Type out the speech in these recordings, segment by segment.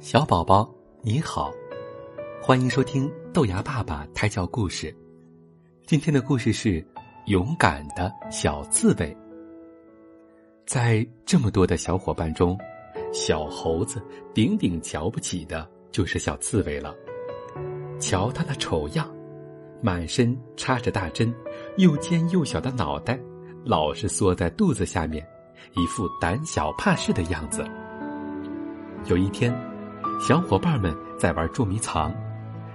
小宝宝你好，欢迎收听豆芽爸爸胎教故事。今天的故事是勇敢的小刺猬。在这么多的小伙伴中，小猴子顶顶瞧不起的就是小刺猬了。瞧他的丑样，满身插着大针，又尖又小的脑袋，老是缩在肚子下面，一副胆小怕事的样子。有一天。小伙伴们在玩捉迷藏，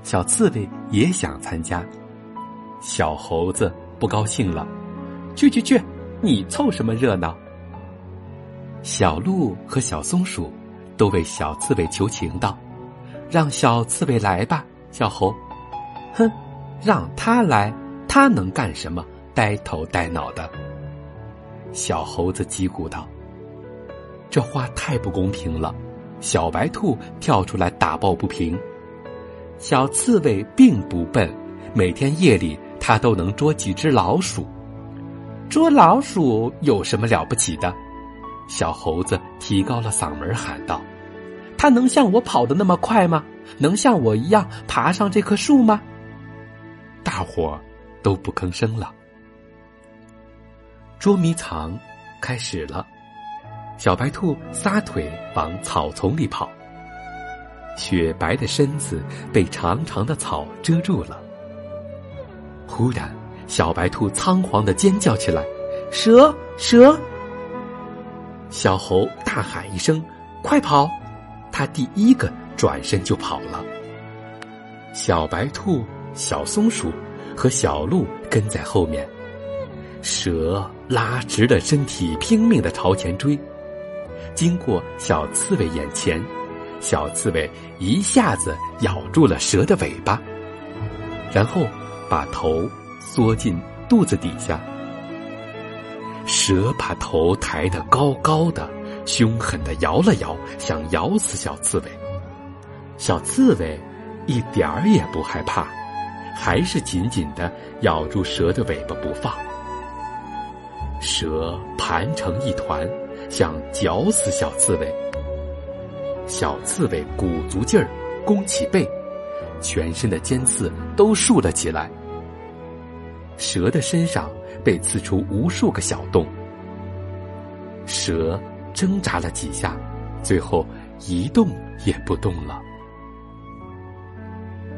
小刺猬也想参加。小猴子不高兴了：“去去去，你凑什么热闹？”小鹿和小松鼠都为小刺猬求情道：“让小刺猬来吧。”小猴：“哼，让他来，他能干什么？呆头呆脑的。”小猴子叽咕道：“这话太不公平了。”小白兔跳出来打抱不平：“小刺猬并不笨，每天夜里它都能捉几只老鼠。捉老鼠有什么了不起的？”小猴子提高了嗓门喊道：“它能像我跑得那么快吗？能像我一样爬上这棵树吗？”大伙都不吭声了。捉迷藏开始了。小白兔撒腿往草丛里跑，雪白的身子被长长的草遮住了。忽然，小白兔仓皇的尖叫起来：“蛇，蛇！”小猴大喊一声：“快跑！”他第一个转身就跑了。小白兔、小松鼠和小鹿跟在后面，蛇拉直了身体，拼命的朝前追。经过小刺猬眼前，小刺猬一下子咬住了蛇的尾巴，然后把头缩进肚子底下。蛇把头抬得高高的，凶狠的摇了摇，想咬死小刺猬。小刺猬一点儿也不害怕，还是紧紧的咬住蛇的尾巴不放。蛇盘成一团。想绞死小刺猬，小刺猬鼓足劲儿，弓起背，全身的尖刺都竖了起来。蛇的身上被刺出无数个小洞，蛇挣扎了几下，最后一动也不动了。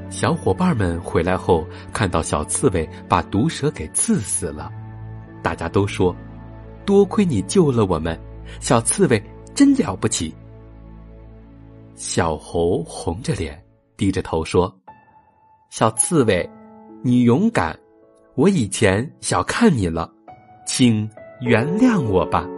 小伙伴们回来后，看到小刺猬把毒蛇给刺死了，大家都说：“多亏你救了我们。”小刺猬真了不起。小猴红着脸，低着头说：“小刺猬，你勇敢，我以前小看你了，请原谅我吧。”